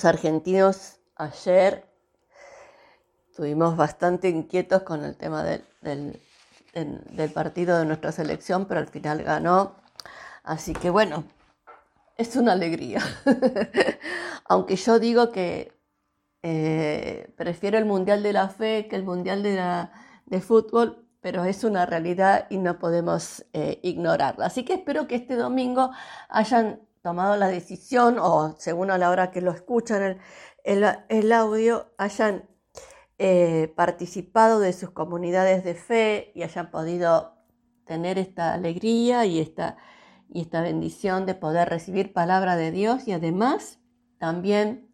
Los argentinos ayer estuvimos bastante inquietos con el tema del, del, partido de nuestra selección, pero al final ganó. Así que bueno, es una alegría. Aunque yo digo que eh, prefiero el Mundial de la Fe que el Mundial de, la, de Fútbol, pero es una realidad y no podemos eh, ignorarla. Así que espero que este domingo hayan tomado la decisión o según a la hora que lo escuchan el, el, audio, hayan eh, participado de sus comunidades de fe y hayan podido tener esta alegría y esta, y esta bendición de poder recibir palabra de Dios y además también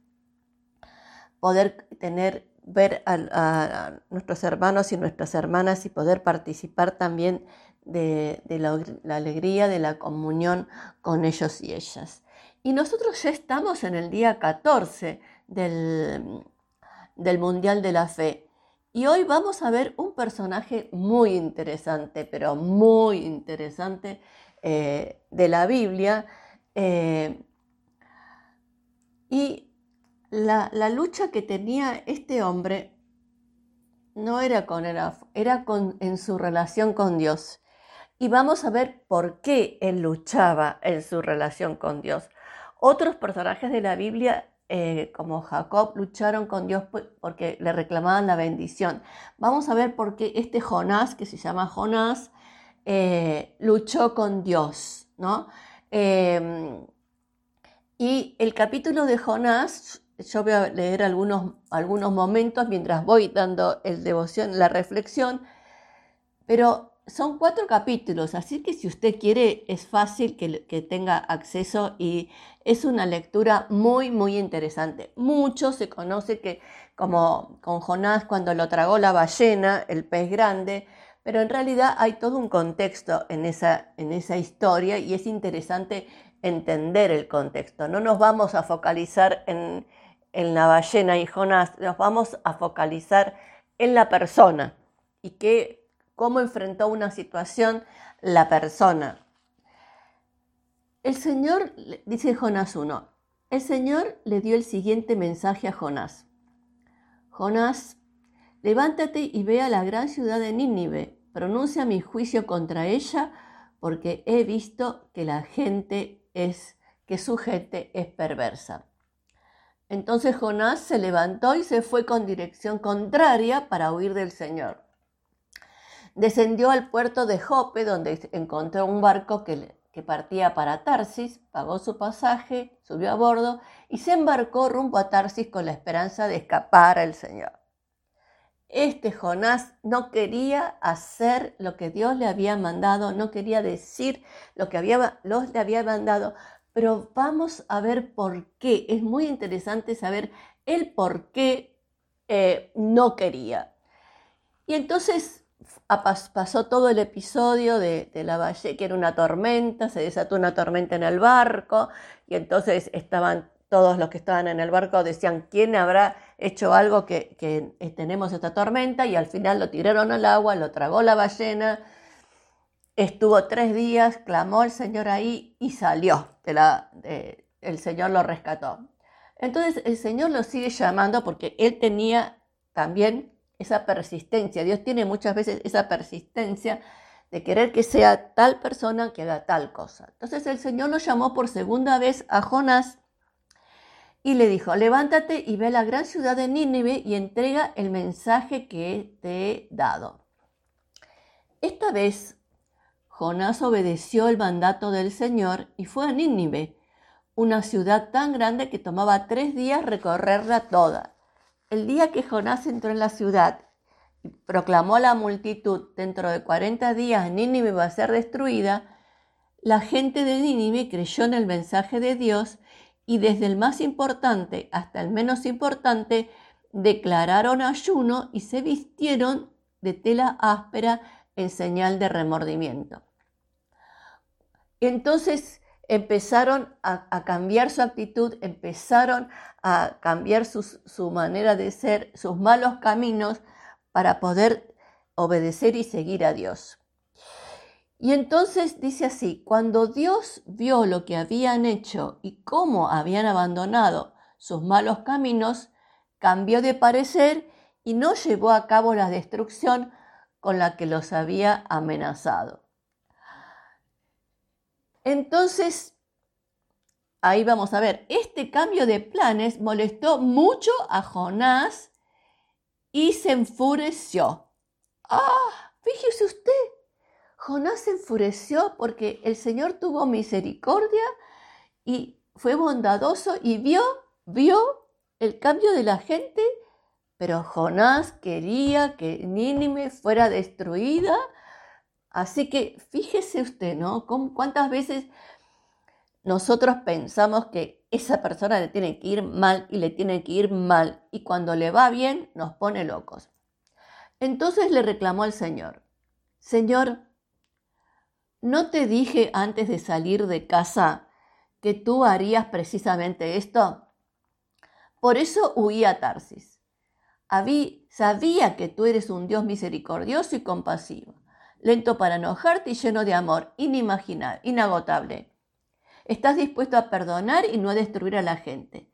poder tener ver a, nuestros hermanos y nuestras hermanas y poder participar también de, la, alegría de la comunión con ellos y ellas. Y nosotros ya estamos en el día 14 del, del Mundial de la Fe. Y hoy vamos a ver un personaje muy interesante, pero muy interesante eh, de la Biblia. Eh, y la, lucha que tenía este hombre no era con él, era con, en su relación con Dios. Y vamos a ver por qué él luchaba en su relación con Dios. Otros personajes de la Biblia, eh, como Jacob, lucharon con Dios porque le reclamaban la bendición. Vamos a ver por qué este Jonás, que se llama Jonás, eh, luchó con Dios, ¿no? Em, y el capítulo de Jonás yo voy a leer algunos, algunos momentos mientras voy dando el devoción, la reflexión, pero son cuatro capítulos, así que si usted quiere es fácil que, que, tenga acceso y es una lectura muy, muy interesante. Mucho se conoce que como con Jonás cuando lo tragó la ballena, el pez grande, pero en realidad hay todo un contexto en esa, en esa historia y es interesante entender el contexto. No nos vamos a focalizar en, en la ballena y Jonás, nos vamos a focalizar en la persona y que, cómo enfrentó una situación la persona. El Señor, dice Jonás 1, el Señor le dio el siguiente mensaje a Jonás. Jonás, levántate y ve a la gran ciudad de Nínive, pronuncia mi juicio contra ella, porque he visto que la gente es, que su gente es perversa. Entonces Jonás se levantó y se fue con dirección contraria para huir del Señor. Descendió al puerto de Jope, donde encontró un barco que, partía para Tarsis, pagó su pasaje, subió a bordo y se embarcó rumbo a Tarsis con la esperanza de escapar al Señor. Este Jonás no quería hacer lo que Dios le había mandado, no quería decir lo que había, Dios le había mandado, pero vamos a ver por qué. Es muy interesante saber el por qué eh, no quería. Y entonces pasó todo el episodio de, la valle, que era una tormenta, se desató una tormenta en el barco, y entonces estaban todos los que estaban en el barco decían, ¿quién habrá hecho algo que, que eh, tenemos esta tormenta? Y al final lo tiraron al agua, lo tragó la ballena, Estuvo tres días, clamó al Señor ahí y salió. De la, el Señor lo rescató. Entonces el Señor lo sigue llamando porque él tenía también esa persistencia. Dios tiene muchas veces esa persistencia de querer que sea tal persona que haga tal cosa. Entonces el Señor lo llamó por segunda vez a Jonás y le dijo, levántate y ve a la gran ciudad de Nínive y entrega el mensaje que te he dado. Esta vez Jonás obedeció el mandato del Señor y fue a Nínive, una ciudad tan grande que tomaba tres días recorrerla toda. El día que Jonás entró en la ciudad y proclamó a la multitud, dentro de 40 días Nínive va a ser destruida, la gente de Nínive creyó en el mensaje de Dios y desde el más importante hasta el menos importante declararon ayuno y se vistieron de tela áspera en señal de remordimiento. Entonces empezaron a, cambiar su actitud, empezaron a cambiar su manera de ser, sus malos caminos para poder obedecer y seguir a Dios. Y entonces dice así, cuando Dios vio lo que habían hecho y cómo habían abandonado sus malos caminos, cambió de parecer y no llevó a cabo la destrucción con la que los había amenazado. Entonces, ahí vamos a ver, este cambio de planes molestó mucho a Jonás y se enfureció. Ah, fíjese usted, Jonás se enfureció porque el Señor tuvo misericordia y fue bondadoso y vio, vio el cambio de la gente, pero Jonás quería que Nínive fuera destruida. Así que fíjese usted, ¿no? ¿Cuántas veces nosotros pensamos que esa persona le tiene que ir mal y le tiene que ir mal y cuando le va bien nos pone locos? Entonces le reclamó al Señor, Señor, ¿no te dije antes de salir de casa que tú harías precisamente esto? Por eso huí a Tarsis. sabía que tú eres un Dios misericordioso y compasivo, lento para enojarte y lleno de amor, inimaginable, inagotable. Estás dispuesto a perdonar y no a destruir a la gente.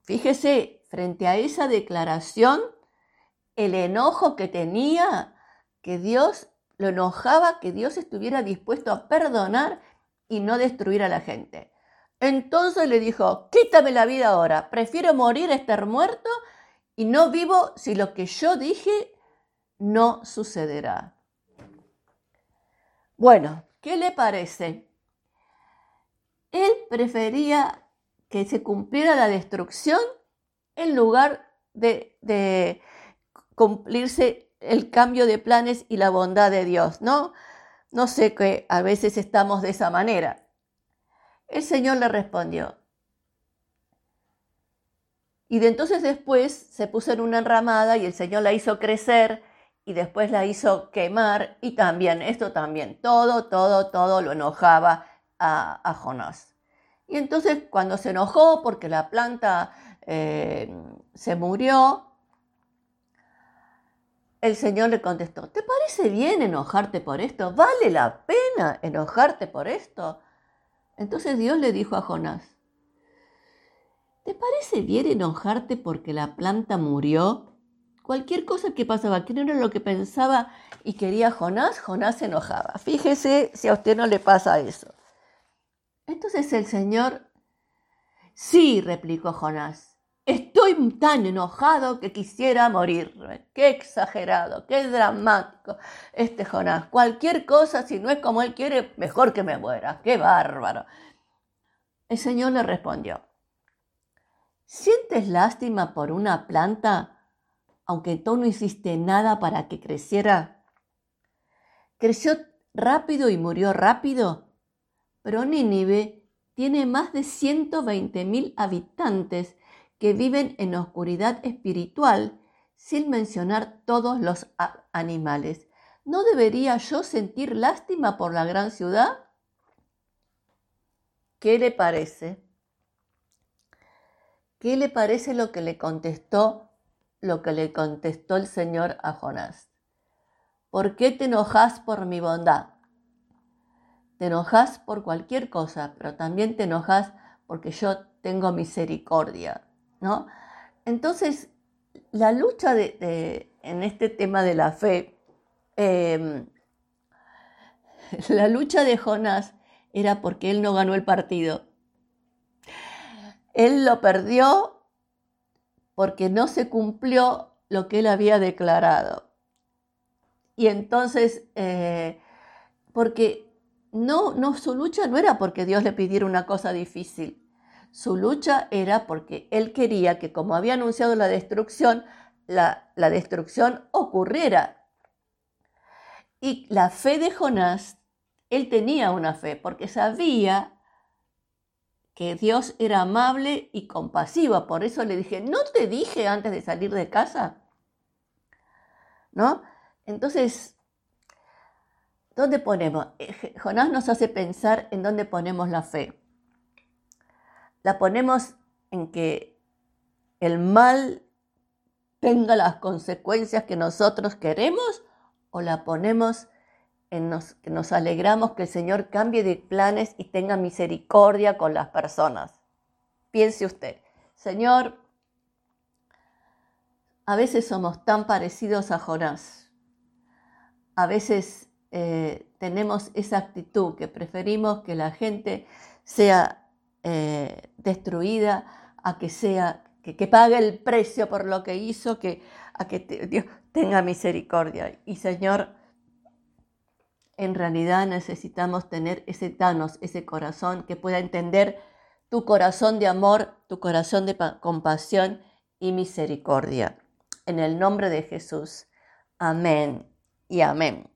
Fíjese, frente a esa declaración, el enojo que tenía, que Dios lo enojaba, que Dios estuviera dispuesto a perdonar y no destruir a la gente. Entonces le dijo, quítame la vida ahora, prefiero morir, estar muerto y no vivo si lo que yo dije no sucederá. Bueno, ¿qué le parece? Él prefería que se cumpliera la destrucción en lugar de, cumplirse el cambio de planes y la bondad de Dios, ¿no? No sé que a veces estamos de esa manera. El Señor le respondió. Y de entonces después se puso en una enramada y el Señor la hizo crecer y después la hizo quemar y también, esto también, todo, todo, todo lo enojaba a, Jonás. Y entonces cuando se enojó porque la planta eh, se murió, el Señor le contestó, ¿te parece bien enojarte por esto? ¿Vale la pena enojarte por esto? Entonces Dios le dijo a Jonás, ¿te parece bien enojarte porque la planta murió? Cualquier cosa que pasaba, que no era lo que pensaba y quería Jonás, Jonás se enojaba. Fíjese si a usted no le pasa eso. Entonces el Señor, sí, replicó Jonás, estoy tan enojado que quisiera morir. Qué exagerado, qué dramático este Jonás. Cualquier cosa, si no es como él quiere, mejor que me muera. Qué bárbaro. El Señor le respondió, ¿sientes lástima por una planta, aunque tú no hiciste nada para que creciera? Creció rápido y murió rápido pero Nínive tiene más de 120 mil habitantes que viven en oscuridad espiritual, sin mencionar todos los animales. ¿No debería yo sentir lástima por la gran ciudad? ¿Qué le parece? ¿Qué le parece lo que le contestó, lo que le contestó el Señor a Jonás? ¿Por qué te enojas por mi bondad? Te enojas por cualquier cosa, pero también te enojas porque yo tengo misericordia, ¿no? Entonces, la lucha de, en este tema de la fe, em, la lucha de Jonás era porque él no ganó el partido. Él lo perdió porque no se cumplió lo que él había declarado. Y entonces, eh, porque no, no, su lucha no era porque Dios le pidiera una cosa difícil. Su lucha era porque él quería que como había anunciado la destrucción, la, la destrucción ocurriera. Y la fe de Jonás, él tenía una fe porque sabía que Dios era amable y compasivo. Por eso le dije, ¿no te dije antes de salir de casa? ¿No? Entonces, ¿Dónde ponemos? Eh, Jonás nos hace pensar en dónde ponemos la fe. La ponemos en que el mal tenga las consecuencias que nosotros queremos o la ponemos en que nos alegramos que el Señor cambie de planes y tenga misericordia con las personas. Piense usted, Señor, a veces somos tan parecidos a Jonás. A veces eh, tenemos esa actitud que preferimos que la gente sea eh, destruida a que sea que, pague el precio por lo que hizo, que a que Dios tenga misericordia. Y Señor, en realidad necesitamos tener ese danos, ese corazón que pueda entender tu corazón de amor, tu corazón de compasión y misericordia. En el nombre de Jesús. Amén y amén.